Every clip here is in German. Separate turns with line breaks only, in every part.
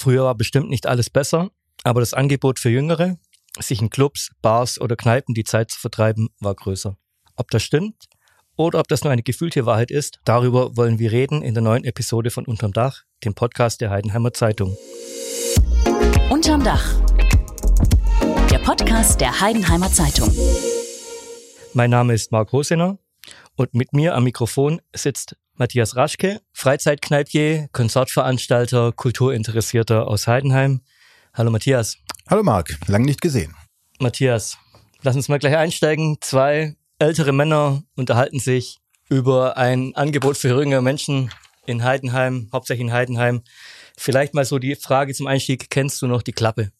Früher war bestimmt nicht alles besser, aber das Angebot für Jüngere, sich in Clubs, Bars oder Kneipen die Zeit zu vertreiben, war größer. Ob das stimmt oder ob das nur eine gefühlte Wahrheit ist, darüber wollen wir reden in der neuen Episode von Unterm Dach, dem Podcast der Heidenheimer Zeitung.
Unterm Dach. Der Podcast der Heidenheimer Zeitung.
Mein Name ist Marc Hosener und mit mir am Mikrofon sitzt Matthias Raschke, Freizeitkneipier, Konzertveranstalter, Kulturinteressierter aus Heidenheim. Hallo Matthias.
Hallo Marc, lang nicht gesehen.
Matthias, lass uns mal gleich einsteigen. Zwei ältere Männer unterhalten sich über ein Angebot für jüngere Menschen in Heidenheim, hauptsächlich in Heidenheim. Vielleicht mal so die Frage zum Einstieg, kennst du noch die Klappe?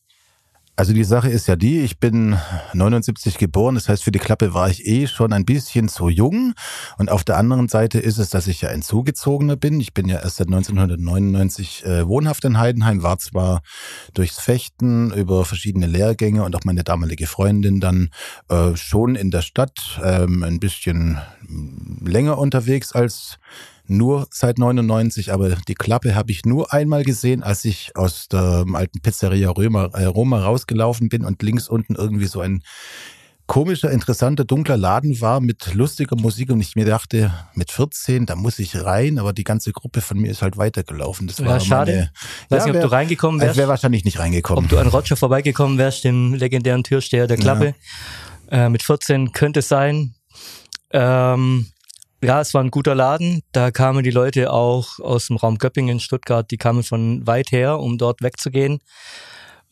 Also die Sache ist ja die, ich bin 79 geboren, das heißt für die Klappe war ich eh schon ein bisschen zu jung. Und auf der anderen Seite ist es, dass ich ja ein Zugezogener bin. Ich bin ja erst seit 1999 äh, wohnhaft in Heidenheim, war zwar durchs Fechten über verschiedene Lehrgänge und auch meine damalige Freundin dann äh, schon in der Stadt ähm, ein bisschen länger unterwegs als nur seit 99, aber die Klappe habe ich nur einmal gesehen, als ich aus der alten Pizzeria Römer, äh, Roma rausgelaufen bin und links unten irgendwie so ein komischer, interessanter, dunkler Laden war mit lustiger Musik und ich mir dachte, mit 14, da muss ich rein, aber die ganze Gruppe von mir ist halt weitergelaufen. Das
Ja,
war
schade.
Meine,
Weiß nicht, ob du reingekommen wärst.
Ich wäre wahrscheinlich nicht reingekommen.
Ob du an Roger vorbeigekommen wärst, dem legendären Türsteher der Klappe. Äh, mit 14 könnte es sein. Ähm, ja, es war ein guter Laden. Da kamen die Leute auch aus dem Raum Göppingen, Stuttgart, die kamen von weit her, um dort wegzugehen.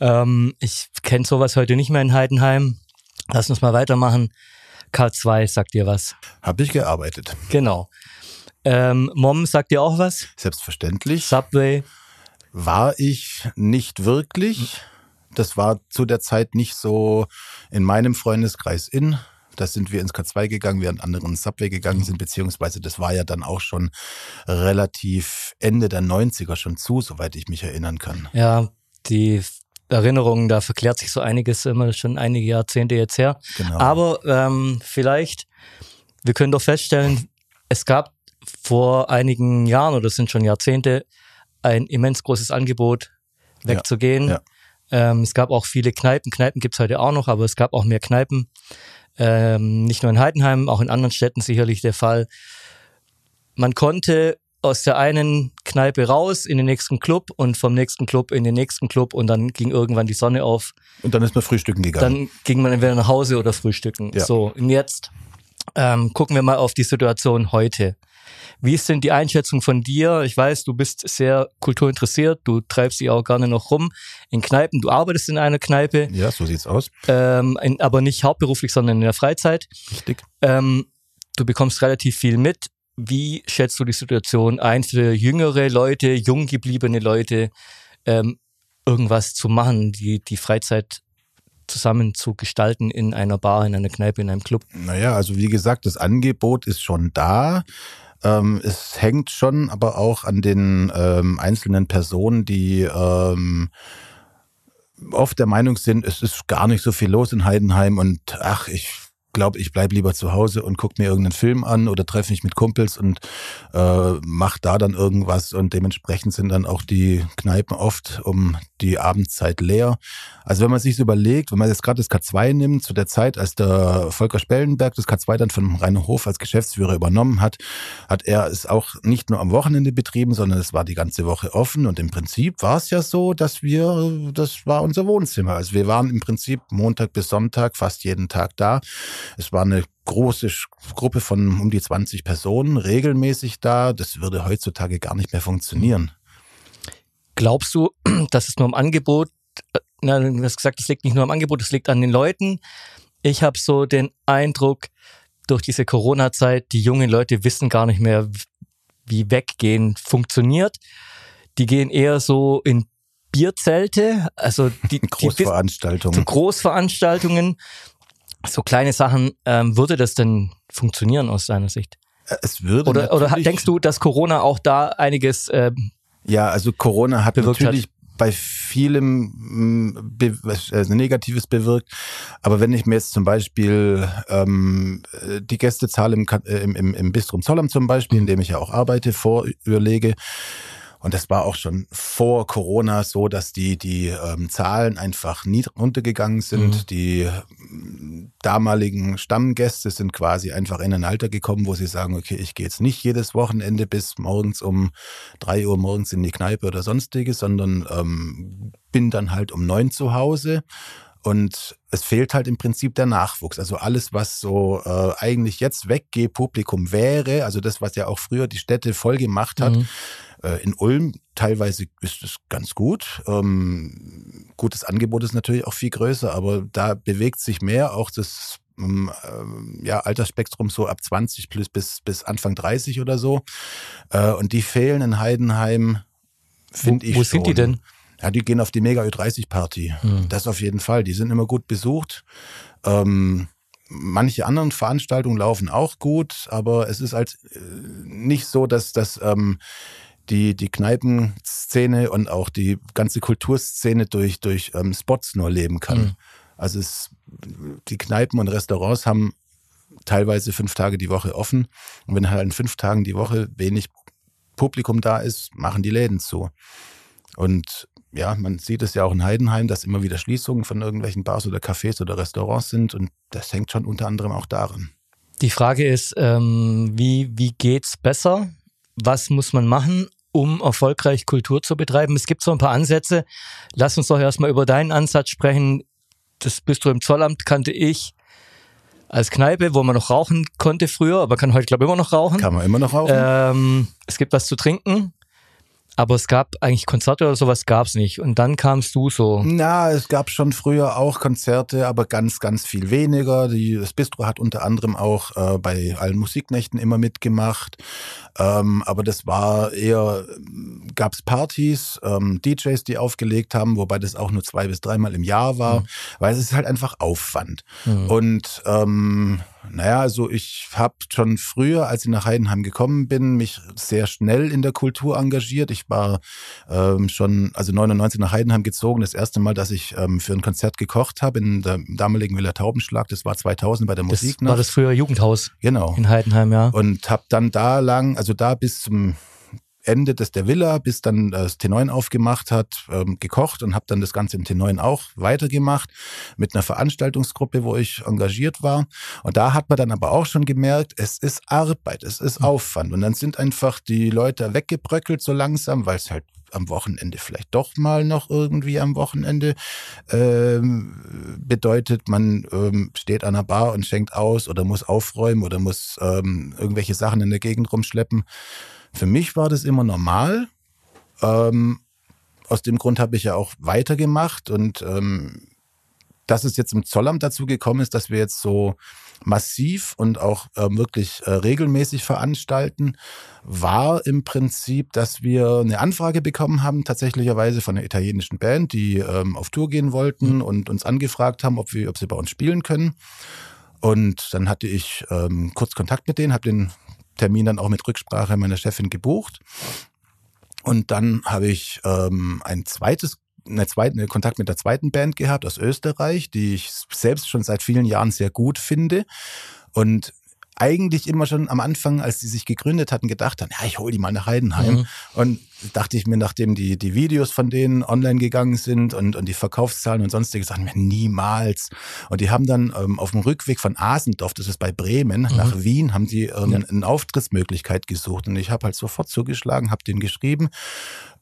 Ähm, ich kenne sowas heute nicht mehr in Heidenheim. Lass uns mal weitermachen. K2 sagt dir was.
Habe ich gearbeitet.
Genau. Ähm, Mom sagt dir auch was?
Selbstverständlich.
Subway.
War ich nicht wirklich. Das war zu der Zeit nicht so in meinem Freundeskreis in. Da sind wir ins K2 gegangen, während andere ins Subway gegangen sind, beziehungsweise das war ja dann auch schon relativ Ende der 90er schon zu, soweit ich mich erinnern kann.
Ja, die Erinnerungen, da verklärt sich so einiges immer schon einige Jahrzehnte jetzt her.
Genau.
Aber ähm, vielleicht, wir können doch feststellen, es gab vor einigen Jahren oder es sind schon Jahrzehnte ein immens großes Angebot wegzugehen.
ja.
Ähm, es gab auch viele Kneipen. Kneipen gibt's heute auch noch, aber es gab auch mehr Kneipen. Ähm, nicht nur in Heidenheim, auch in anderen Städten sicherlich der Fall. Man konnte aus der einen Kneipe raus in den nächsten Club und vom nächsten Club in den nächsten Club und dann ging irgendwann die Sonne auf.
Und dann ist man frühstücken gegangen.
Dann ging man entweder nach Hause oder frühstücken.
Ja.
So, und jetzt ähm, gucken wir mal auf die Situation heute. Wie ist denn die Einschätzung von dir? Ich weiß, du bist sehr kulturinteressiert, du treibst dich auch gerne noch rum in Kneipen, du arbeitest in einer Kneipe,
ja, so sieht's aus.
ähm, in, aber nicht hauptberuflich, sondern in der Freizeit.
Richtig.
Ähm, du bekommst relativ viel mit. Wie schätzt du die Situation ein für jüngere Leute, jung gebliebene Leute, ähm, irgendwas zu machen, die, die Freizeit zusammen zu gestalten in einer Bar, in einer Kneipe, in einem Club?
Naja, also wie gesagt, das Angebot ist schon da. Ähm, es hängt schon aber auch an den ähm, einzelnen Personen, die ähm, oft der Meinung sind, es ist gar nicht so viel los in Heidenheim und ach, ich glaube, ich bleib lieber zu Hause und guck mir irgendeinen Film an oder treffe mich mit Kumpels und äh, mach da dann irgendwas und dementsprechend sind dann auch die Kneipen oft um die Abendzeit leer. Also wenn man sich überlegt, wenn man jetzt gerade das K2 nimmt, zu der Zeit, als der Volker Spellenberg das K2 dann von Rainer Hof als Geschäftsführer übernommen hat, hat er es auch nicht nur am Wochenende betrieben, sondern es war die ganze Woche offen und im Prinzip war es ja so, dass wir, das war unser Wohnzimmer. Also wir waren im Prinzip Montag bis Sonntag fast jeden Tag da. Es war eine große Gruppe von um die 20 Personen regelmäßig da. Das würde heutzutage gar nicht mehr funktionieren.
Glaubst du, dass es nur am Angebot, äh, na, du hast gesagt, es liegt nicht nur am Angebot, es liegt an den Leuten. Ich habe so den Eindruck, durch diese Corona-Zeit, die jungen Leute wissen gar nicht mehr, wie Weggehen funktioniert. Die gehen eher so in Bierzelte, also die, die
Großveranstaltungen.
zu Großveranstaltungen, so kleine Sachen. Ähm, würde das denn funktionieren aus deiner Sicht?
Es würde
Oder, oder denkst du, dass Corona auch da einiges ähm,
Ja, also Corona hat natürlich bei vielem mh, be also Negatives bewirkt. Aber wenn ich mir jetzt zum Beispiel ähm, äh, die Gästezahl äh, im, im, im Bistrum Zollern zum Beispiel, in dem ich ja auch arbeite, vorüberlege Und das war auch schon vor Corona so, dass die, die ähm, Zahlen einfach nie runtergegangen sind. Mhm. Die ähm, damaligen Stammgäste sind quasi einfach in ein Alter gekommen, wo sie sagen, okay, ich gehe jetzt nicht jedes Wochenende bis morgens um drei Uhr morgens in die Kneipe oder sonstiges, sondern ähm, bin dann halt um neun zu Hause. Und es fehlt halt im Prinzip der Nachwuchs. Also alles, was so äh, eigentlich jetzt Weggeh-Publikum wäre, also das, was ja auch früher die Städte voll gemacht hat, mhm. Äh, in Ulm teilweise ist es ganz gut. Ähm, gutes Angebot ist natürlich auch viel größer, aber da bewegt sich mehr auch das ähm, äh, ja, Altersspektrum so ab 20 plus bis, bis Anfang 30 oder so. Äh, und die fehlen in Heidenheim, finde ich.
Wo sind die denn?
Ja, die gehen auf die Mega Ü30 Party. Mhm. Das auf jeden Fall. Die sind immer gut besucht. Ähm, manche anderen Veranstaltungen laufen auch gut, aber es ist halt äh, nicht so, dass das ähm, die, die Kneipenszene und auch die ganze Kulturszene durch, durch ähm, Spots nur leben kann. Mhm. Also es, die Kneipen und Restaurants haben teilweise fünf Tage die Woche offen. Und wenn halt in fünf Tagen die Woche wenig Publikum da ist, machen die Läden zu. Und ja, man sieht es ja auch in Heidenheim, dass immer wieder Schließungen von irgendwelchen Bars oder Cafés oder Restaurants sind und das hängt schon unter anderem auch daran.
Die Frage ist, ähm, wie, wie geht's besser? Was muss man machen, um erfolgreich Kultur zu betreiben? Es gibt so ein paar Ansätze. Lass uns doch erstmal über deinen Ansatz sprechen. Das Bistro im Zollamt kannte ich als Kneipe, wo man noch rauchen konnte früher, aber kann heute, glaube ich, immer noch rauchen.
Kann man immer noch rauchen.
Ähm, es gibt was zu trinken. Aber es gab eigentlich Konzerte oder sowas gab es nicht. Und dann kamst du so.
Na, es gab schon früher auch Konzerte, aber ganz, ganz viel weniger. Die, das Bistro hat unter anderem auch äh, bei allen Musiknächten immer mitgemacht. Ähm, aber das war eher, gab es Partys, ähm, DJs, die aufgelegt haben, wobei das auch nur zwei bis dreimal im Jahr war, mhm. weil es ist halt einfach Aufwand. Mhm. Und ähm, naja, also ich habe schon früher, als ich nach Heidenheim gekommen bin, mich sehr schnell in der Kultur engagiert. Ich war ähm, schon, also 99 nach Heidenheim gezogen. Das erste Mal, dass ich ähm, für ein Konzert gekocht habe in der damaligen Villa Taubenschlag, das war 2000 bei der
das
Musik.
War das früher Jugendhaus?
Genau.
In Heidenheim, ja.
Und habe dann da lang, also da bis zum Ende des der Villa, bis dann das T9 aufgemacht hat, ähm, gekocht und habe dann das Ganze im T9 auch weitergemacht mit einer Veranstaltungsgruppe, wo ich engagiert war. Und da hat man dann aber auch schon gemerkt, es ist Arbeit, es ist hm. Aufwand. Und dann sind einfach die Leute weggebröckelt so langsam, weil es halt am Wochenende vielleicht doch mal noch irgendwie am Wochenende ähm, bedeutet, man ähm, steht an einer Bar und schenkt aus oder muss aufräumen oder muss ähm, irgendwelche Sachen in der Gegend rumschleppen. Für mich war das immer normal. Ähm, aus dem Grund habe ich ja auch weitergemacht und ähm, dass es jetzt im Zollamt dazu gekommen ist, dass wir jetzt so massiv und auch äh, wirklich äh, regelmäßig veranstalten, war im Prinzip, dass wir eine Anfrage bekommen haben, tatsächlicherweise von einer italienischen Band, die ähm, auf Tour gehen wollten mhm. und uns angefragt haben, ob, wir, ob sie bei uns spielen können. Und dann hatte ich ähm, kurz Kontakt mit denen, habe den Termin dann auch mit Rücksprache meiner Chefin gebucht. Und dann habe ich ähm, ein zweites eine zweite, einen Kontakt mit der zweiten Band gehabt aus Österreich, die ich selbst schon seit vielen Jahren sehr gut finde. Und eigentlich immer schon am Anfang, als die sich gegründet hatten, gedacht haben, ja, ich hole die mal nach Heidenheim. Mhm. Und dachte ich mir, nachdem die, die Videos von denen online gegangen sind und, und die Verkaufszahlen und sonstige Sachen, mir niemals. Und die haben dann ähm, auf dem Rückweg von Asendorf, das ist bei Bremen, mhm. nach Wien, haben die ähm, ja. eine Auftrittsmöglichkeit gesucht. Und ich habe halt sofort zugeschlagen, habe denen geschrieben.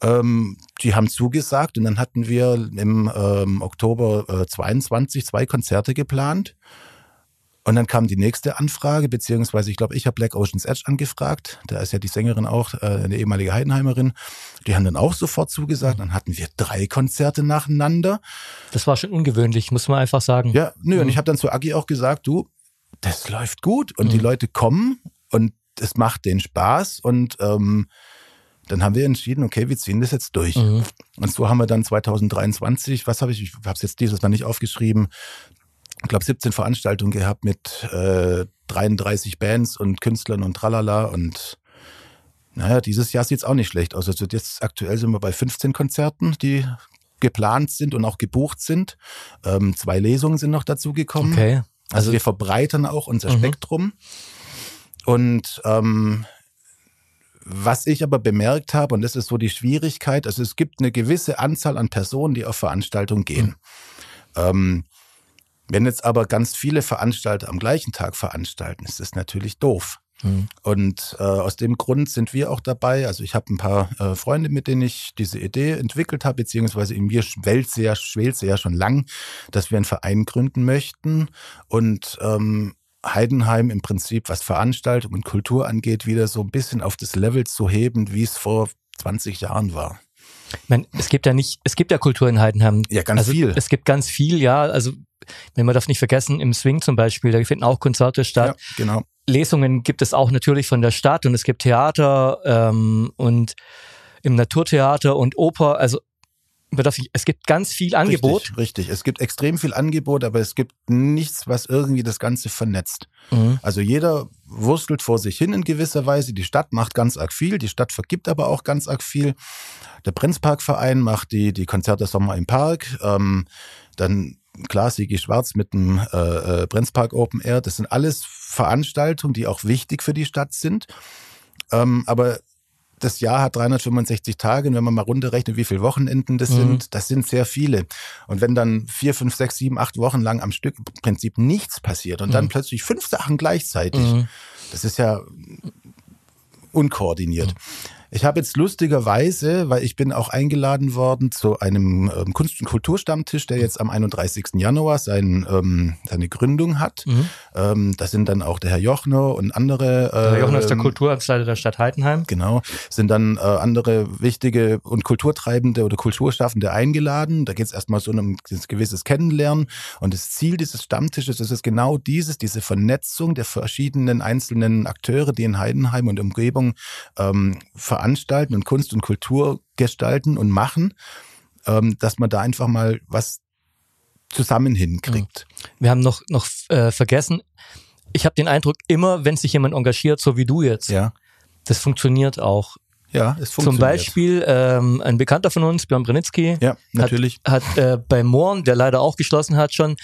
Ähm, die haben zugesagt und dann hatten wir im ähm, Oktober äh, 22 zwei Konzerte geplant. Und dann kam die nächste Anfrage, beziehungsweise ich glaube, ich habe Black Ocean's Edge angefragt. Da ist ja die Sängerin auch, äh, eine ehemalige Heidenheimerin. Die haben dann auch sofort zugesagt. Dann hatten wir drei Konzerte nacheinander.
Das war schon ungewöhnlich, muss man einfach sagen.
Ja, nö, mhm. und ich habe dann zu Agi auch gesagt, du, das läuft gut und mhm. die Leute kommen und es macht den Spaß und ähm, dann haben wir entschieden, okay, wir ziehen das jetzt durch. Mhm. Und so haben wir dann 2023, was habe ich, ich habe es jetzt dieses Mal nicht aufgeschrieben, ich glaube, 17 Veranstaltungen gehabt mit äh, 33 Bands und Künstlern und tralala. Und naja, dieses Jahr sieht es auch nicht schlecht aus. Also jetzt aktuell sind wir bei 15 Konzerten, die geplant sind und auch gebucht sind. Ähm, zwei Lesungen sind noch dazu gekommen.
Okay.
Also, also wir verbreitern auch unser mhm. Spektrum. Und ähm, Was ich aber bemerkt habe, und das ist so die Schwierigkeit, also es gibt eine gewisse Anzahl an Personen, die auf Veranstaltungen gehen. Mhm. Ähm, wenn jetzt aber ganz viele Veranstalter am gleichen Tag veranstalten, ist das natürlich doof. Mhm. Und äh, aus dem Grund sind wir auch dabei. Also ich habe ein paar äh, Freunde, mit denen ich diese Idee entwickelt habe, beziehungsweise in mir schwelt sie ja, schwelt sie ja schon lang, dass wir einen Verein gründen möchten und ähm, Heidenheim im Prinzip, was Veranstaltung und Kultur angeht, wieder so ein bisschen auf das Level zu heben, wie es vor 20 Jahren war.
Ich meine, es gibt ja nicht, es gibt ja Kultur in Heidenheim.
Ja, ganz
also,
viel.
Es gibt ganz viel, ja. Also, wenn man darf nicht vergessen, im Swing zum Beispiel, da finden auch Konzerte statt.
Ja, genau.
Lesungen gibt es auch natürlich von der Stadt und es gibt Theater ähm, und im Naturtheater und Oper. Also es gibt ganz viel Angebot.
Richtig, richtig, Es gibt extrem viel Angebot, aber es gibt nichts, was irgendwie das Ganze vernetzt. Mhm. Also jeder wurstelt vor sich hin in gewisser Weise. Die Stadt macht ganz arg viel, die Stadt vergibt aber auch ganz arg viel. Der Prinzparkverein macht die, die Konzerte Sommer im Park. Ähm, dann klar, Sigi Schwarz mit dem äh, äh, Brenzpark Open Air. Das sind alles Veranstaltungen, die auch wichtig für die Stadt sind. Ähm, aber das Jahr hat 365 Tage und wenn man mal runterrechnet, wie viele Wochenenden das mhm. sind, das sind sehr viele. Und wenn dann vier, fünf, sechs, sieben, acht Wochen lang am Stück im Prinzip nichts passiert und mhm. dann plötzlich fünf Sachen gleichzeitig, mhm. das ist ja unkoordiniert. Ich habe jetzt lustigerweise, weil ich bin auch eingeladen worden zu einem ähm, Kunst- und Kulturstammtisch, der jetzt am 31. Januar sein, ähm, seine Gründung hat. Mhm. Ähm, das sind dann auch der Herr Jochner und andere.
Äh, Herr Jochner ist der ähm, Kulturamtsleiter der Stadt Heidenheim.
Genau, sind dann äh, andere wichtige und Kulturtreibende oder Kulturschaffende eingeladen. Da geht es erstmal so um ein gewisses Kennenlernen. Und das Ziel dieses Stammtisches ist es genau dieses, diese Vernetzung der verschiedenen einzelnen Akteure, die in Heidenheim und Umgebung ähm, veranstalten und Kunst und Kultur gestalten und machen, ähm, dass man da einfach mal was zusammen hinkriegt.
Wir haben noch, noch äh, vergessen, ich habe den Eindruck, immer wenn sich jemand engagiert, so wie du jetzt,
ja.
das funktioniert auch.
Ja, es funktioniert.
Zum Beispiel ähm, ein Bekannter von uns, Björn Branitzky,
ja, natürlich.
hat, hat äh, bei Mohren, der leider auch geschlossen hat, schon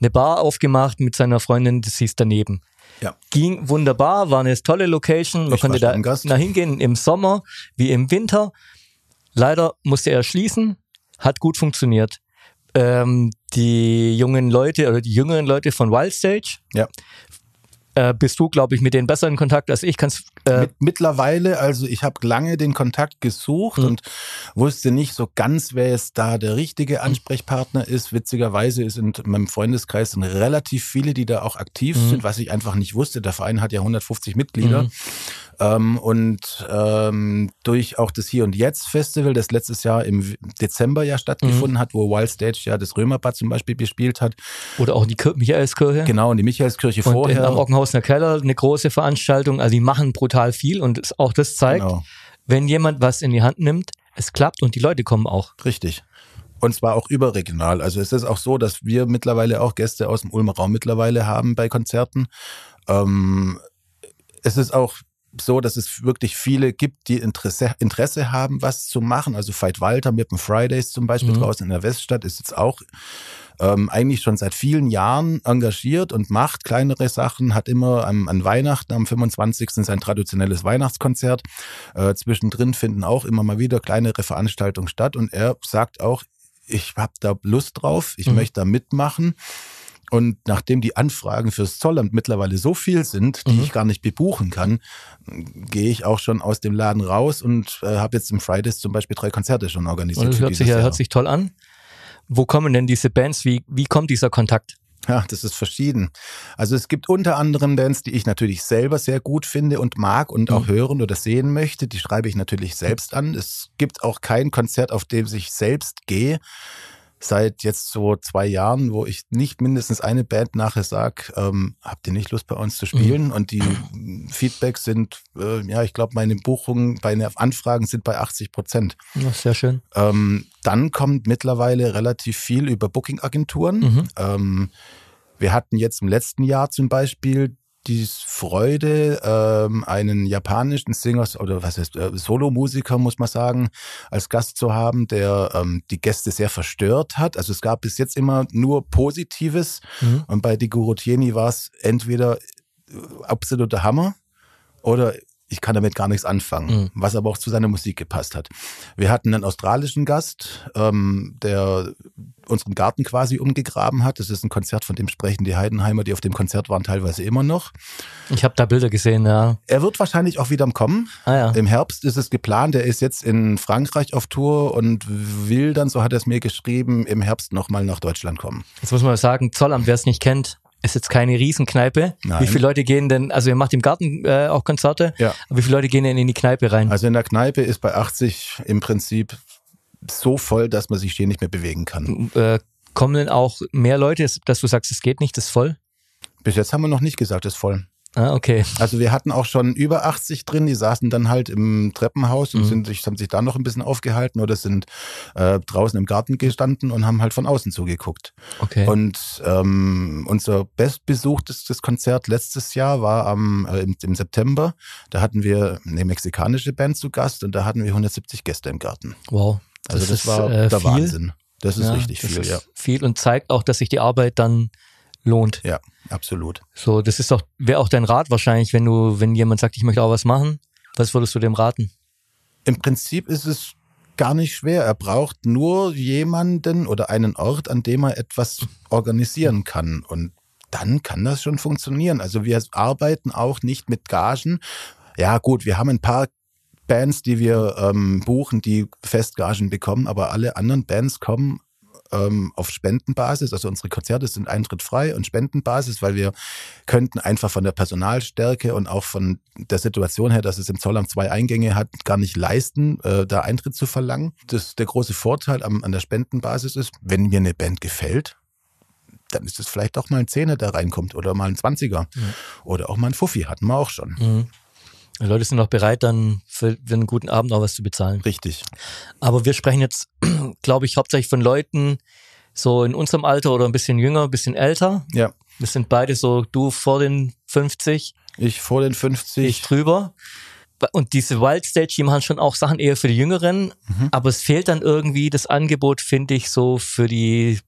eine Bar aufgemacht mit seiner Freundin, das hieß daneben.
Ja.
Ging wunderbar, war eine tolle Location. Man konnte da nach hingehen im Sommer wie im Winter. Leider musste er schließen, hat gut funktioniert. Ähm, die jungen Leute oder die jüngeren Leute von Wild Stage
ja
äh, bist du, glaube ich, mit denen besser in Kontakt als ich. Kannst,
äh mit, mittlerweile, also ich habe lange den Kontakt gesucht mhm. und wusste nicht so ganz, wer jetzt da der richtige mhm. Ansprechpartner ist. Witzigerweise ist in meinem Freundeskreis sind relativ viele, die da auch aktiv mhm. sind, was ich einfach nicht wusste. Der Verein hat ja 150 Mitglieder. Mhm. Ähm, und ähm, durch auch das Hier und Jetzt Festival, das letztes Jahr im Dezember ja stattgefunden mhm. hat, wo Wild Stage ja das Römerbad zum Beispiel gespielt hat.
Oder auch die Michaelskirche.
Genau, und die Michaelskirche
und
vorher.
Am Ockenhausner Keller eine große Veranstaltung. Also die machen brutal viel und auch das zeigt, genau. wenn jemand was in die Hand nimmt, es klappt und die Leute kommen auch.
Richtig. Und zwar auch überregional. Also es ist auch so, dass wir mittlerweile auch Gäste aus dem Ulmer Raum mittlerweile haben bei Konzerten. Ähm, es ist auch so, dass es wirklich viele gibt, die Interesse, Interesse haben, was zu machen. Also Veit Walter mit dem Fridays zum Beispiel mhm. draußen in der Weststadt ist jetzt auch ähm, eigentlich schon seit vielen Jahren engagiert und macht kleinere Sachen, hat immer am, an Weihnachten am 25. sein traditionelles Weihnachtskonzert. Äh, zwischendrin finden auch immer mal wieder kleinere Veranstaltungen statt und er sagt auch, ich habe da Lust drauf, ich mhm. möchte da mitmachen. Und nachdem die Anfragen fürs Zollamt mittlerweile so viel sind, die mhm. ich gar nicht bebuchen kann, gehe ich auch schon aus dem Laden raus und äh, habe jetzt im Fridays zum Beispiel drei Konzerte schon organisiert.
Und das hört sich, ja, hört sich toll an. Wo kommen denn diese Bands? Wie, wie kommt dieser Kontakt?
Ja, das ist verschieden. Also es gibt unter anderem Bands, die ich natürlich selber sehr gut finde und mag und auch mhm. hören oder sehen möchte. Die schreibe ich natürlich selbst an. Es gibt auch kein Konzert, auf dem ich selbst gehe seit jetzt so zwei Jahren, wo ich nicht mindestens eine Band nachher sag, ähm, habt ihr nicht Lust bei uns zu spielen? Mhm. Und die Feedbacks sind, äh, ja, ich glaube, meine Buchungen, meine Anfragen sind bei 80 Prozent.
Sehr schön.
Ähm, dann kommt mittlerweile relativ viel über Booking-Agenturen. Mhm. Ähm, wir hatten jetzt im letzten Jahr zum Beispiel die Freude, ähm, einen japanischen Singer oder was heißt äh, Solomusiker, muss man sagen, als Gast zu haben, der ähm, die Gäste sehr verstört hat. Also es gab bis jetzt immer nur Positives mhm. und bei Di Gurutieni war es entweder äh, absoluter Hammer oder ich kann damit gar nichts anfangen, was aber auch zu seiner Musik gepasst hat. Wir hatten einen australischen Gast, ähm, der unseren Garten quasi umgegraben hat. Das ist ein Konzert, von dem sprechen die Heidenheimer, die auf dem Konzert waren, teilweise immer noch.
Ich habe da Bilder gesehen, ja.
Er wird wahrscheinlich auch wieder Kommen.
Ah, ja.
Im Herbst ist es geplant. Er ist jetzt in Frankreich auf Tour und will dann, so hat er es mir geschrieben, im Herbst nochmal nach Deutschland kommen.
Jetzt muss man sagen, Zollamt, wer es nicht kennt, ist jetzt keine Riesenkneipe.
Nein.
Wie viele Leute gehen denn, also ihr macht im Garten äh, auch Konzerte,
Ja.
aber wie viele Leute gehen denn in die Kneipe rein?
Also in der Kneipe ist bei 80 im Prinzip so voll, dass man sich hier nicht mehr bewegen kann.
äh, kommen denn auch mehr Leute, dass du sagst, es geht nicht, das ist voll?
Bis jetzt haben wir noch nicht gesagt, es ist voll.
Ah, okay.
Also wir hatten auch schon über 80 drin, die saßen dann halt im Treppenhaus und sind sich, haben sich da noch ein bisschen aufgehalten oder sind äh, draußen im Garten gestanden und haben halt von außen zugeguckt.
Okay.
Und ähm, unser bestbesuchtestes Konzert letztes Jahr war am, äh, im, im September. Da hatten wir eine mexikanische Band zu Gast und da hatten wir 170 Gäste im Garten.
wow.
Also das,
ist,
war
äh,
der
viel.
Wahnsinn. Das ist
Ja,
richtig
das
viel,
ist
ja.
Viel und zeigt auch, dass sich die Arbeit dann lohnt.
Ja, absolut.
So, das ist doch, wäre auch dein Rat wahrscheinlich, wenn du, wenn jemand sagt, ich möchte auch was machen. Was würdest du dem raten?
Im Prinzip ist es gar nicht schwer. Er braucht nur jemanden oder einen Ort, an dem er etwas organisieren kann. Und dann kann das schon funktionieren. Also wir arbeiten auch nicht mit Gagen. Ja gut, wir haben ein paar Bands, die wir ähm, buchen, die Festgagen bekommen, aber alle anderen Bands kommen ähm, auf Spendenbasis. Also unsere Konzerte sind eintrittfrei und Spendenbasis, weil wir könnten einfach von der Personalstärke und auch von der Situation her, dass es im Zollamt zwei Eingänge hat, gar nicht leisten, äh, da Eintritt zu verlangen. Das der große Vorteil am, an der Spendenbasis ist, wenn mir eine Band gefällt, dann ist es vielleicht auch mal ein Zehner, der reinkommt oder mal ein Zwanziger oder auch mal ein Fuffi, hatten wir auch schon.
Mhm. Die Leute sind auch bereit, dann für, für einen guten Abend auch was zu bezahlen.
Richtig.
Aber wir sprechen jetzt, glaube ich, hauptsächlich von Leuten so in unserem Alter oder ein bisschen jünger, ein bisschen älter.
Ja.
Wir sind beide so, du vor den 50,
Ich vor den 50.
ich drüber. Und diese Wild Stage, die machen schon auch Sachen eher für die Jüngeren, aber es fehlt dann irgendwie das Angebot, finde ich, so für die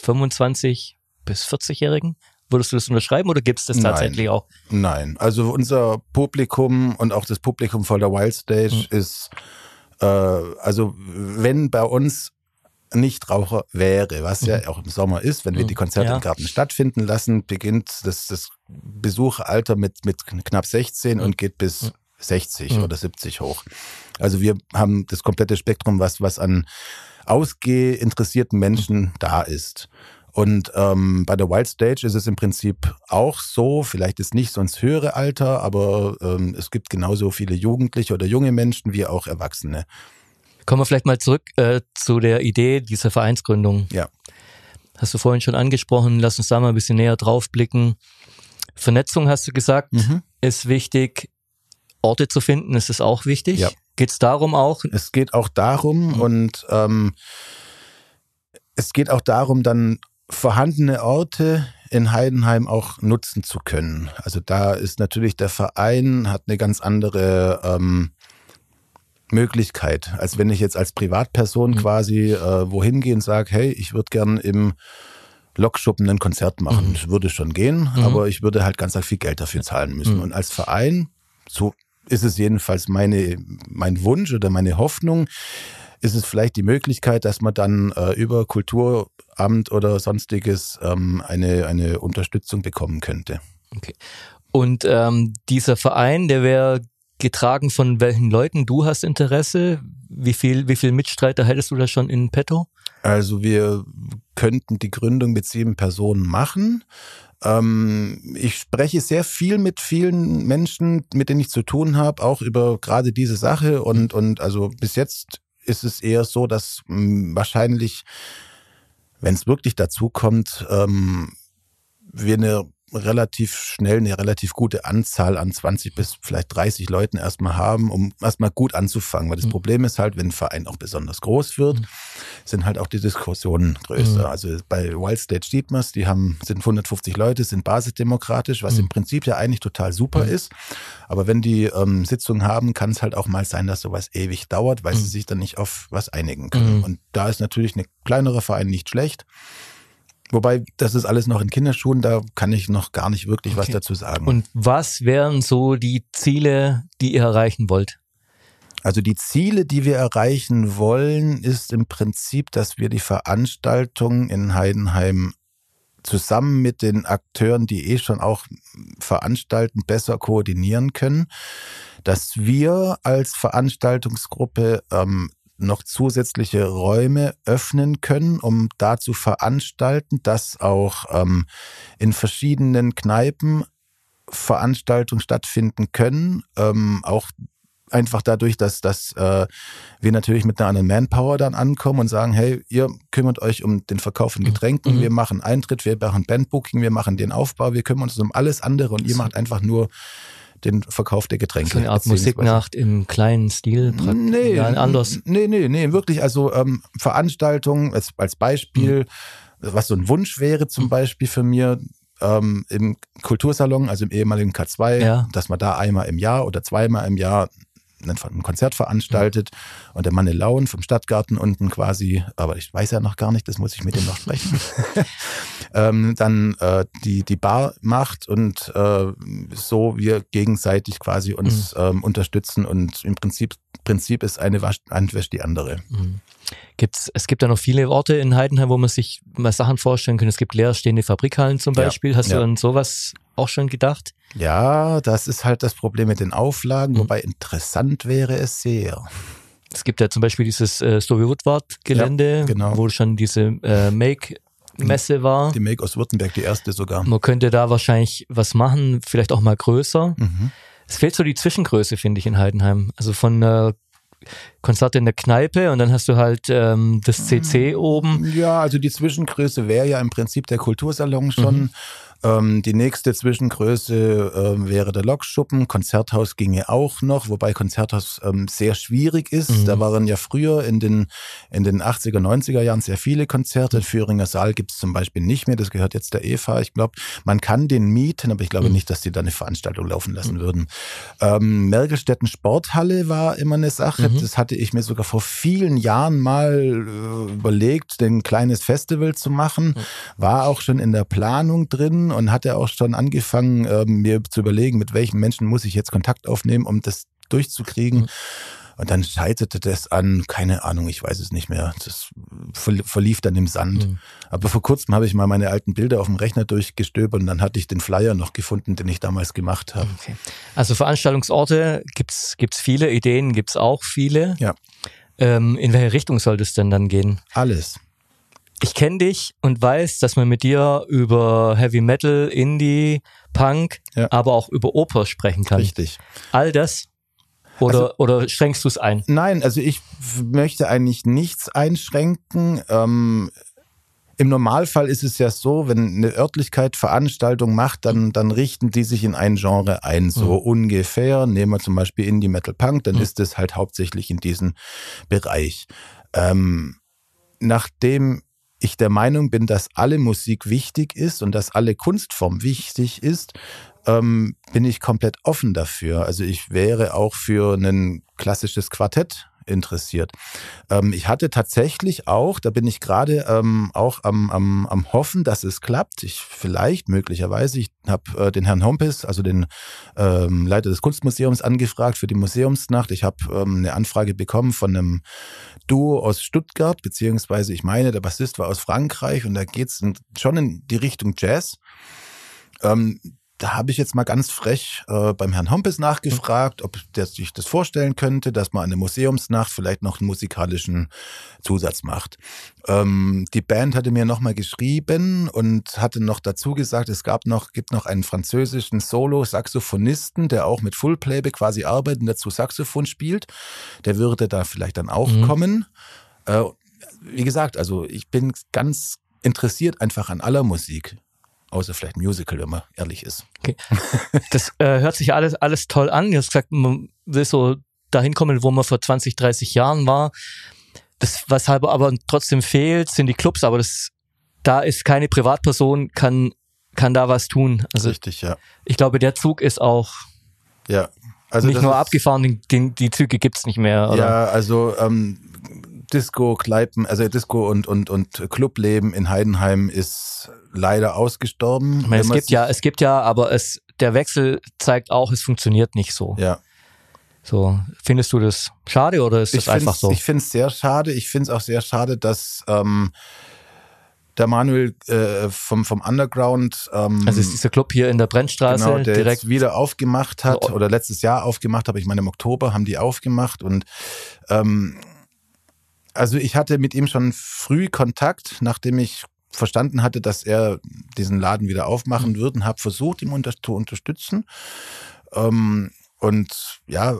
25 bis 40-Jährigen. Würdest du das unterschreiben oder gibt es das
Nein.
tatsächlich auch?
Nein, also unser Publikum und auch das Publikum von der Wild Stage ist, äh, also wenn bei uns Nichtraucher wäre, was ja auch im Sommer ist, wenn wir die Konzerte
Ja.
im Garten stattfinden lassen, beginnt das, das Besucheralter mit, mit knapp 16 und geht bis 60 oder 70 hoch. Also wir haben das komplette Spektrum, was, was an ausgeinteressierten Menschen da ist. Und ähm, bei der Wild Stage ist es im Prinzip auch so, vielleicht ist nicht so ins höhere Alter, aber ähm, es gibt genauso viele Jugendliche oder junge Menschen wie auch Erwachsene.
Kommen wir vielleicht mal zurück äh, zu der Idee dieser Vereinsgründung.
Ja.
Hast du vorhin schon angesprochen, lass uns da mal ein bisschen näher drauf blicken. Vernetzung, hast du gesagt,
Mhm.
ist wichtig. Orte zu finden, ist es auch wichtig.
Ja.
Geht es darum auch?
Es geht auch darum und ähm, es geht auch darum, dann vorhandene Orte in Heidenheim auch nutzen zu können. Also da ist natürlich der Verein hat eine ganz andere ähm, Möglichkeit, als wenn ich jetzt als Privatperson quasi äh, wohin gehe und sage, hey, ich würde gern im Lokschuppen ein Konzert machen. Das würde schon gehen, aber ich würde halt ganz viel Geld dafür zahlen müssen. Und als Verein, so ist es jedenfalls meine, mein Wunsch oder meine Hoffnung, ist es vielleicht die Möglichkeit, dass man dann äh, über Kulturamt oder sonstiges ähm, eine, eine Unterstützung bekommen könnte.
Okay. Und ähm, dieser Verein, der wäre getragen von welchen Leuten? Du hast Interesse? Wie viel, wie viel Mitstreiter hättest du da schon in petto?
Also wir könnten die Gründung mit sieben Personen machen. Ähm, ich spreche sehr viel mit vielen Menschen, mit denen ich zu tun habe, auch über gerade diese Sache. Und, und also bis jetzt ist es eher so, dass mh, wahrscheinlich, wenn es wirklich dazu kommt, ähm, wir eine relativ schnell eine relativ gute Anzahl an 20 bis vielleicht 30 Leuten erstmal haben, um erstmal gut anzufangen. Weil das Problem ist halt, wenn ein Verein auch besonders groß wird, sind halt auch die Diskussionen größer. Also bei Wild Stage sieht man die haben, sind 150 Leute, sind basisdemokratisch, was im Prinzip ja eigentlich total super ist. Aber wenn die ähm, Sitzungen haben, kann es halt auch mal sein, dass sowas ewig dauert, weil sie sich dann nicht auf was einigen können. Und da ist natürlich ein kleinerer Verein nicht schlecht Wobei, das ist alles noch in Kinderschuhen, da kann ich noch gar nicht wirklich okay. was dazu sagen.
Und was wären so die Ziele, die ihr erreichen wollt?
Also die Ziele, die wir erreichen wollen, ist im Prinzip, dass wir die Veranstaltung in Heidenheim zusammen mit den Akteuren, die eh schon auch veranstalten, besser koordinieren können, dass wir als Veranstaltungsgruppe ähm, noch zusätzliche Räume öffnen können, um da zu veranstalten, dass auch ähm, in verschiedenen Kneipen Veranstaltungen stattfinden können, ähm, auch einfach dadurch, dass, dass äh, wir natürlich mit einer anderen Manpower dann ankommen und sagen, hey, ihr kümmert euch um den Verkauf von mhm. Getränken, mhm. wir machen Eintritt, wir machen Bandbooking, wir machen den Aufbau, wir kümmern uns um alles andere und ihr macht einfach nur den Verkauf der Getränke. So
eine Art Musiknacht im kleinen Stil?
Nee, ja, anders. nee, nee, nee, wirklich. Also ähm, Veranstaltungen als, als Beispiel, mhm. was so ein Wunsch wäre zum mhm. Beispiel für mir, ähm, im Kultursalon, also im ehemaligen K2, ja. dass man da einmal im Jahr oder zweimal im Jahr ein Konzert veranstaltet mhm. und der Manne Lauen vom Stadtgarten unten quasi, aber ich weiß ja noch gar nicht, das muss ich mit ihm noch sprechen, ähm, dann äh, die, die Bar macht und äh, so wir gegenseitig quasi uns mhm. ähm, unterstützen und im Prinzip, Prinzip ist eine Hand wäscht die andere. Mhm.
Gibt's, es gibt ja noch viele Orte in Heidenheim, wo man sich mal Sachen vorstellen kann. Es gibt leerstehende Fabrikhallen zum Beispiel. Ja, Hast ja. du an sowas auch schon gedacht?
Ja, das ist halt das Problem mit den Auflagen, mhm. wobei interessant wäre es sehr.
Es gibt ja zum Beispiel dieses äh, Story Woodward-Gelände, ja, genau. wo schon diese äh, Make Messe war.
Die Make aus Württemberg, die erste sogar.
Man könnte da wahrscheinlich was machen, vielleicht auch mal größer. Mhm. Es fehlt so die Zwischengröße, finde ich, in Heidenheim. Also von äh, Konzerte in der Kneipe und dann hast du halt ähm, das CC oben.
Ja, also die Zwischengröße wäre ja im Prinzip der Kultursalon schon. Mhm. Ähm, die nächste Zwischengröße ähm, wäre der Lokschuppen. Konzerthaus ginge auch noch, wobei Konzerthaus ähm, sehr schwierig ist. Mhm. Da waren ja früher in den, in den 80er, 90er Jahren sehr viele Konzerte. Mhm. Führinger Saal gibt es zum Beispiel nicht mehr. Das gehört jetzt der EFA. Ich glaube, man kann den mieten, aber ich glaube mhm. nicht, dass die da eine Veranstaltung laufen lassen mhm. würden. Ähm, Mergelstädten Sporthalle war immer eine Sache. Mhm. Das hatte ich mir sogar vor vielen Jahren mal äh, überlegt, ein kleines Festival zu machen. Mhm. War auch schon in der Planung drin und hatte auch schon angefangen, äh, mir zu überlegen, mit welchen Menschen muss ich jetzt Kontakt aufnehmen, um das durchzukriegen. Mhm. Und dann scheiterte das an, keine Ahnung, ich weiß es nicht mehr. Das verlief dann im Sand. Mhm. Aber vor kurzem habe ich mal meine alten Bilder auf dem Rechner durchgestöbert und dann hatte ich den Flyer noch gefunden, den ich damals gemacht habe. Okay.
Also Veranstaltungsorte gibt's gibt's viele, Ideen gibt's auch viele.
Ja.
Ähm, in welche Richtung soll das denn dann gehen?
Alles
ich kenne dich und weiß, dass man mit dir über Heavy Metal, Indie, Punk, ja. aber auch über Oper sprechen kann.
Richtig.
All das oder, also, oder schränkst du es ein?
Nein, also ich möchte eigentlich nichts einschränken. Ähm, Im Normalfall ist es ja so, wenn eine Örtlichkeit Veranstaltung macht, dann, dann richten die sich in ein Genre ein, so mhm. ungefähr. Nehmen wir zum Beispiel Indie Metal Punk, dann mhm. ist es halt hauptsächlich in diesem Bereich. Ähm, nachdem ich der Meinung bin, dass alle Musik wichtig ist und dass alle Kunstform wichtig ist, ähm, bin ich komplett offen dafür. Also ich wäre auch für ein klassisches Quartett interessiert. Ähm, ich hatte tatsächlich auch, da bin ich gerade ähm, auch am, am, am Hoffen, dass es klappt. Ich vielleicht, möglicherweise, ich habe äh, den Herrn Hompes, also den ähm, Leiter des Kunstmuseums, angefragt für die Museumsnacht. Ich habe ähm, eine Anfrage bekommen von einem Duo aus Stuttgart, beziehungsweise ich meine, der Bassist war aus Frankreich und da geht's schon in die Richtung Jazz. Ähm, da habe ich jetzt mal ganz frech äh, beim Herrn Hompes nachgefragt, ob der sich das vorstellen könnte, dass man eine Museumsnacht vielleicht noch einen musikalischen Zusatz macht. Ähm, die Band hatte mir nochmal geschrieben und hatte noch dazu gesagt, es gab noch, gibt noch einen französischen Solo-Saxophonisten, der auch mit Fullplayback quasi arbeitet und dazu Saxophon spielt. Der würde da vielleicht dann auch mhm. kommen. Äh, wie gesagt, also ich bin ganz interessiert einfach an aller Musik. Außer vielleicht Musical, wenn man ehrlich ist. Okay.
Das äh, hört sich alles, alles toll an. Du hast gesagt, man will so dahin kommen, wo man vor 20, 30 Jahren war. Das, weshalb aber trotzdem fehlt, sind die Clubs, aber das, da ist keine Privatperson, kann, kann da was tun.
Also Richtig, ja.
Ich glaube, der Zug ist auch
ja.
also nicht nur abgefahren, den, die Züge gibt's nicht mehr.
Oder? Ja, also ähm, Disco, Kneipen, also Disco und, und, und Clubleben in Heidenheim ist leider ausgestorben.
Ich meine, es gibt ja, es gibt ja, aber es, der Wechsel zeigt auch, es funktioniert nicht so.
Ja.
So, findest du das schade oder ist das einfach so?
Ich finde es sehr schade. Ich finde es auch sehr schade, dass ähm, der Manuel äh, vom, vom Underground. Ähm,
also ist dieser Club hier in der Brennstraße
genau, der
direkt
wieder aufgemacht hat
So.
oder letztes Jahr aufgemacht, aber ich meine im Oktober haben die aufgemacht und ähm, also ich hatte mit ihm schon früh Kontakt, nachdem ich verstanden hatte, dass er diesen Laden wieder aufmachen wird und habe versucht, ihm unter zu unterstützen ähm, und ja,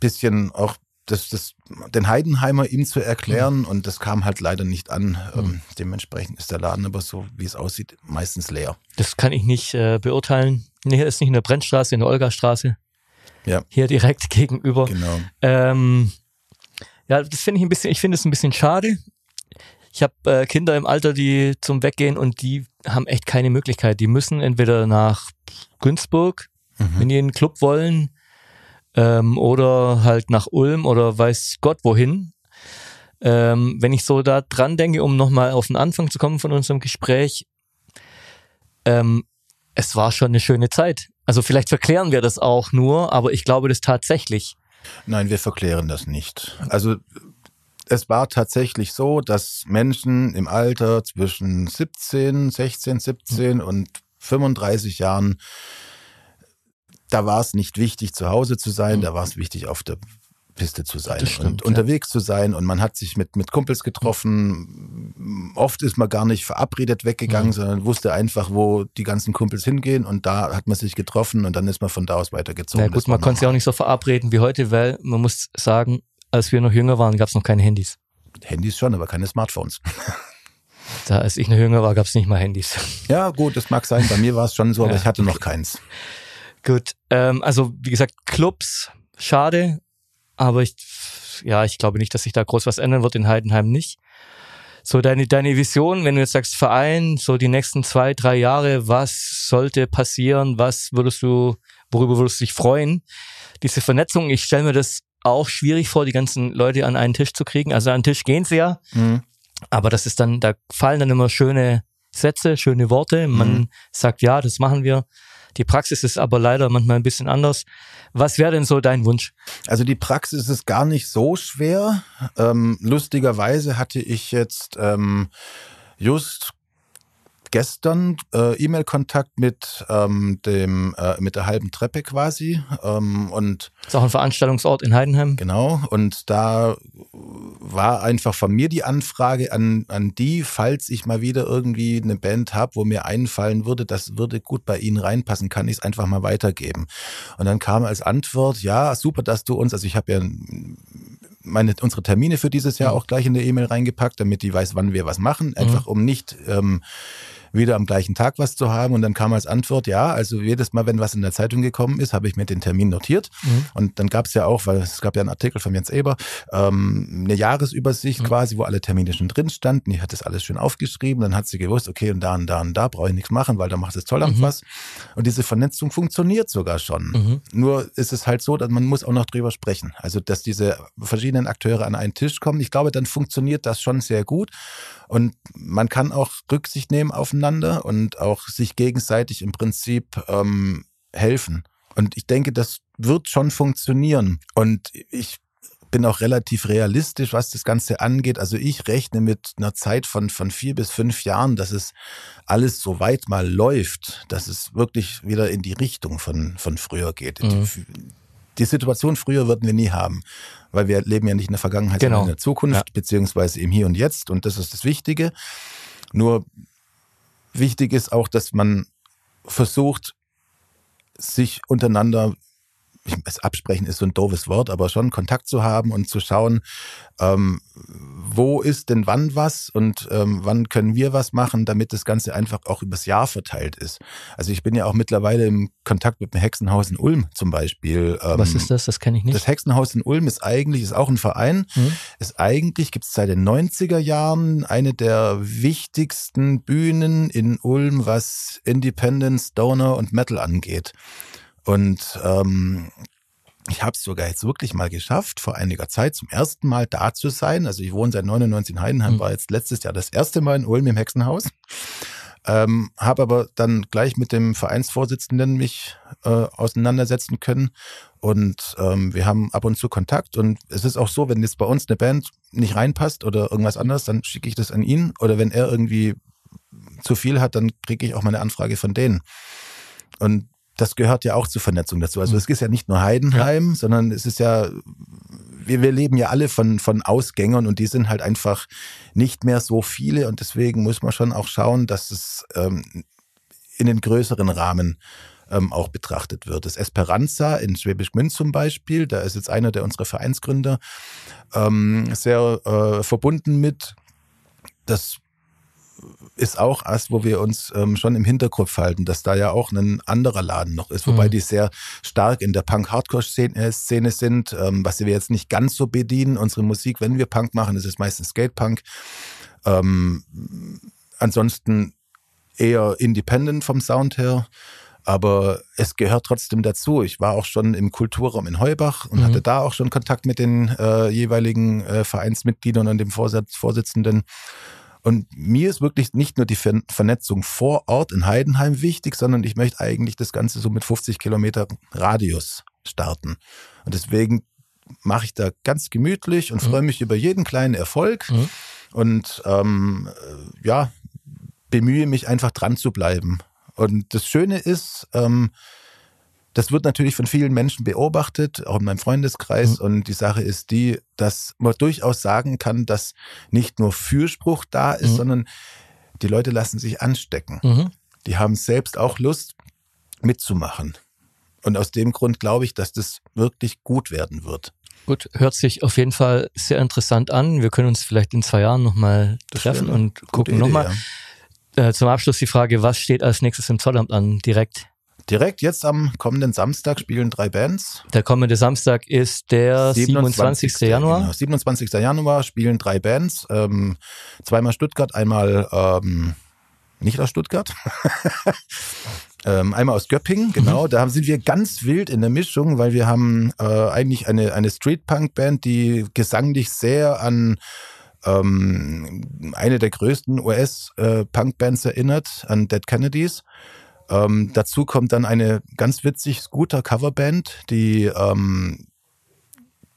bisschen auch das, das, den Heidenheimer ihm zu erklären und das kam halt leider nicht an. Ähm, dementsprechend ist der Laden aber so, wie es aussieht, meistens leer.
Das kann ich nicht äh, beurteilen. Nee, hier ist nicht in der Brennstraße, in der Olgastraße.
Ja.
Hier direkt gegenüber.
Genau.
Ähm, ja, das finde ich ein bisschen, ich finde es ein bisschen schade. Ich habe äh, Kinder im Alter, die zum Weggehen und die haben echt keine Möglichkeit. Die müssen entweder nach Günzburg, wenn die in den Club wollen, ähm, oder halt nach Ulm oder weiß Gott wohin. Ähm, wenn ich so da dran denke, um nochmal auf den Anfang zu kommen von unserem Gespräch, ähm, es war schon eine schöne Zeit. Also vielleicht verklären wir das auch nur, aber ich glaube das tatsächlich.
Nein, wir verklären das nicht. Also es war tatsächlich so, dass Menschen im Alter zwischen 17, 16, 17 und 35 Jahren, da war es nicht wichtig, zu Hause zu sein, da war es wichtig, auf der Piste zu sein
stimmt,
und
ja.
unterwegs zu sein und man hat sich mit, mit Kumpels getroffen. Oft ist man gar nicht verabredet weggegangen,
Mhm.
sondern wusste einfach, wo die ganzen Kumpels hingehen und da hat man sich getroffen und dann ist man von da aus weitergezogen.
Ja
Das
gut, man konnte ja auch nicht so verabreden wie heute, weil man muss sagen, als wir noch jünger waren, gab es noch keine Handys.
Handys schon, aber keine Smartphones.
Da, als ich noch jünger war, gab es nicht mal Handys.
Ja, gut, das mag sein. Bei mir war es schon so, aber
Ja,
ich hatte noch keins.
Gut, ähm, also wie gesagt, Clubs, schade, aber ich, ja, ich glaube nicht, dass sich da groß was ändern wird in Heidenheim nicht. So deine, deine Vision, wenn du jetzt sagst Verein, so die nächsten zwei, drei Jahre, was sollte passieren, was würdest du, worüber würdest du dich freuen? Diese Vernetzung, ich stelle mir das auch schwierig vor, die ganzen Leute an einen Tisch zu kriegen. Also an den Tisch gehen sie ja,
Mhm.
aber das ist dann, da fallen dann immer schöne Sätze, schöne Worte. Man
Mhm.
sagt, ja, das machen wir. Die Praxis ist aber leider manchmal ein bisschen anders. Was wäre denn so dein Wunsch?
Also die Praxis ist gar nicht so schwer. Ähm, lustigerweise hatte ich jetzt ähm, just gestern äh, E-Mail-Kontakt mit ähm, dem äh, mit der halben Treppe quasi ähm, und
Ist auch ein Veranstaltungsort in Heidenheim.
Genau, und da war einfach von mir die Anfrage an, an die, falls ich mal wieder irgendwie eine Band habe, wo mir einfallen würde, das würde gut bei Ihnen reinpassen, kann ich es einfach mal weitergeben. Und dann kam als Antwort, ja, super, dass du uns, also ich habe ja meine, unsere Termine für dieses Jahr auch gleich in der E-Mail reingepackt, damit die weiß, wann wir was machen, einfach um nicht ähm, wieder am gleichen Tag was zu haben. Und dann kam als Antwort, ja, also jedes Mal, wenn was in der Zeitung gekommen ist, habe ich mir den Termin notiert. Und dann gab es ja auch, weil es gab ja einen Artikel von Jens Eber, ähm, eine Jahresübersicht quasi, wo alle Termine schon drin standen. Die hat das alles schön aufgeschrieben. Dann hat sie gewusst, okay, und da und da und da brauche ich nichts machen, weil da macht das Zollamt was. Und diese Vernetzung funktioniert sogar schon. Nur ist es halt so, dass man muss auch noch drüber sprechen. Also, dass diese verschiedenen Akteure an einen Tisch kommen. Ich glaube, dann funktioniert das schon sehr gut. Und man kann auch Rücksicht nehmen aufeinander und auch sich gegenseitig im Prinzip ähm, helfen. Und ich denke, das wird schon funktionieren. Und ich bin auch relativ realistisch, was das Ganze angeht. Also ich rechne mit einer Zeit von, von vier bis fünf Jahren, dass es alles so weit mal läuft, dass es wirklich wieder in die Richtung von, von früher geht.
Mhm.
Die, Situation früher würden wir nie haben, weil wir leben ja nicht in der Vergangenheit,
Genau.
sondern in der Zukunft,
Ja.
beziehungsweise im Hier und Jetzt. Und das ist das Wichtige. Nur wichtig ist auch, dass man versucht, sich untereinander, ich, das Absprechen ist so ein doofes Wort, aber schon Kontakt zu haben und zu schauen, ähm, wo ist denn wann was und ähm, wann können wir was machen, damit das Ganze einfach auch übers Jahr verteilt ist. Also ich bin ja auch mittlerweile im Kontakt mit dem Hexenhaus in Ulm zum Beispiel. Ähm,
Was ist das? Das kenne ich nicht.
das Hexenhaus in Ulm ist eigentlich, ist auch ein Verein,
Mhm.
ist eigentlich, gibt es seit den 90er Jahren eine der wichtigsten Bühnen in Ulm, was Independence, Stoner und Metal angeht. Und ähm, ich habe es sogar jetzt wirklich mal geschafft, vor einiger Zeit zum ersten Mal da zu sein. Also ich wohne seit 99 in Heidenheim, mhm. war jetzt letztes Jahr das erste Mal in Ulm im Hexenhaus. Ähm, habe aber dann gleich mit dem Vereinsvorsitzenden mich äh, auseinandersetzen können und ähm, wir haben ab und zu Kontakt und es ist auch so, wenn jetzt bei uns eine Band nicht reinpasst oder irgendwas anderes, dann schicke ich das an ihn oder wenn er irgendwie zu viel hat, dann kriege ich auch mal eine Anfrage von denen. Und das gehört ja auch zur Vernetzung dazu. Also mhm. es ist ja nicht nur Heidenheim, ja. sondern es ist ja, wir, wir leben ja alle von, von Ausgängern und die sind halt einfach nicht mehr so viele und deswegen muss man schon auch schauen, dass es ähm, in den größeren Rahmen ähm, auch betrachtet wird. Das Esperanza in Schwäbisch Gmünd zum Beispiel, da ist jetzt einer der unserer Vereinsgründer ähm, sehr äh, verbunden mit. Das ist auch was, wo wir uns ähm, schon im Hinterkopf halten, dass da ja auch ein anderer Laden noch ist, wobei mhm. die sehr stark in der Punk-Hardcore-Szene sind, ähm, was wir jetzt nicht ganz so bedienen. Unsere Musik, wenn wir Punk machen, das ist meistens Skate-Punk. Ähm, ansonsten eher independent vom Sound her. Aber es gehört trotzdem dazu. Ich war auch schon im Kulturraum in Heubach und mhm. hatte da auch schon Kontakt mit den äh, jeweiligen äh, Vereinsmitgliedern und dem Vorsitz Vorsitzenden. Und mir ist wirklich nicht nur die Vernetzung vor Ort in Heidenheim wichtig, sondern ich möchte eigentlich das Ganze so mit 50 Kilometer Radius starten. Und deswegen mache ich da ganz gemütlich und mhm. freue mich über jeden kleinen Erfolg mhm. und ähm, ja, bemühe mich einfach dran zu bleiben. Und das Schöne ist, ähm, das wird natürlich von vielen Menschen beobachtet, auch in meinem Freundeskreis. Mhm. Und die Sache ist die, dass man durchaus sagen kann, dass nicht nur Fürspruch da ist, mhm. sondern die Leute lassen sich anstecken. Mhm. Die haben selbst auch Lust mitzumachen. Und aus dem Grund glaube ich, dass das wirklich gut werden wird.
Gut, hört sich auf jeden Fall sehr interessant an. Wir können uns vielleicht in zwei Jahren nochmal treffen und gucken nochmal. Ja. Äh, zum Abschluss die Frage, was steht als nächstes im Zollamt an direkt?
Direkt jetzt am kommenden Samstag spielen drei Bands.
Der kommende Samstag ist der 27. 27. Januar. Genau,
27. Januar spielen drei Bands. Ähm, zweimal Stuttgart, einmal ähm, nicht aus Stuttgart. ähm, einmal aus Göppingen, genau. Mhm. Da sind wir ganz wild in der Mischung, weil wir haben äh, eigentlich eine, eine Street-Punk-Band, die gesanglich sehr an ähm, eine der größten US-Punk-Bands äh, erinnert, an Dead Kennedys. Ähm, dazu kommt dann eine ganz witzig Scooter-Coverband, die ähm,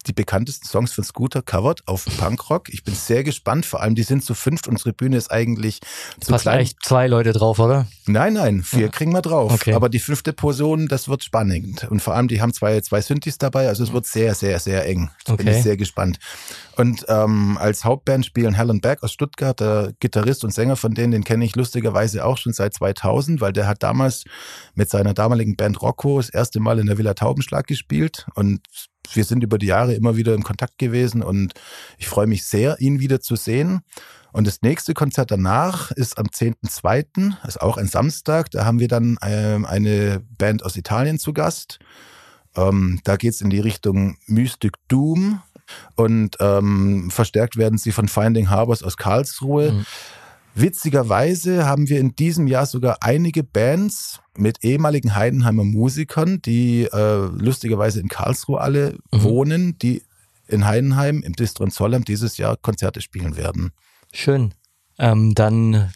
die bekanntesten Songs von Scooter covert auf Punkrock. Ich bin sehr gespannt. Vor allem, die sind zu fünft. Unsere Bühne ist eigentlich zu
Passen klein. echt zwei Leute drauf, oder?
Nein, nein, vier ja. kriegen wir drauf. Okay. Aber die fünfte Person, das wird spannend. Und vor allem, die haben zwei, zwei Synthes dabei. Also es wird sehr, sehr, sehr eng. Da okay. bin ich sehr gespannt. Und ähm, als Hauptband spielen Helen Beck aus Stuttgart, der Gitarrist und Sänger von denen, den kenne ich lustigerweise auch schon seit 2000, weil der hat damals mit seiner damaligen Band Rocco das erste Mal in der Villa Taubenschlag gespielt und wir sind über die Jahre immer wieder in Kontakt gewesen und ich freue mich sehr, ihn wieder zu sehen. Und das nächste Konzert danach ist am 10.2., ist auch ein Samstag. Da haben wir dann ähm, eine Band aus Italien zu Gast. Ähm, da geht es in die Richtung Mystic Doom und ähm, verstärkt werden sie von Finding Harbors aus Karlsruhe. Mhm. Witzigerweise haben wir in diesem Jahr sogar einige Bands mit ehemaligen Heidenheimer Musikern, die äh, lustigerweise in Karlsruhe alle mhm. wohnen, die in Heidenheim im Distro Zollheim dieses Jahr Konzerte spielen werden.
Schön. Ähm, dann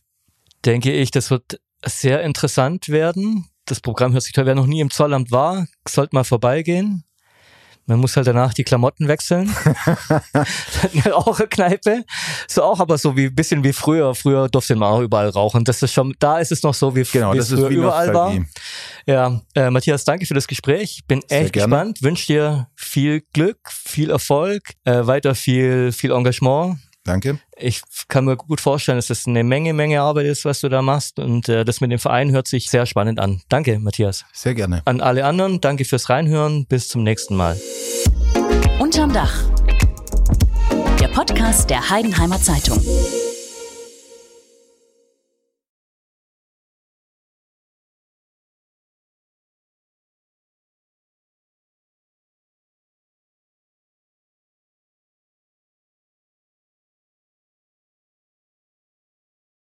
denke ich, das wird sehr interessant werden. Das Programm hört sich toll. Wer noch nie im Zollamt war, sollte mal vorbeigehen. Man muss halt danach die Klamotten wechseln. eine Raucherkneipe. So auch aber so wie bisschen wie früher. Früher durfte man auch überall rauchen. Das ist schon, da ist es noch so, wie, genau, wie es früher überall war. Ja, äh, Matthias, danke für das Gespräch. Bin Sehr echt gerne. gespannt. Wünsche dir viel Glück, viel Erfolg, äh, weiter viel, viel Engagement.
Danke.
Ich kann mir gut vorstellen, dass das eine Menge, Menge Arbeit ist, was du da machst. Und äh, das mit dem Verein hört sich sehr spannend an. Danke, Matthias.
Sehr gerne.
An alle anderen, danke fürs Reinhören. Bis zum nächsten Mal.
Unterm Dach. Der Podcast der Heidenheimer Zeitung.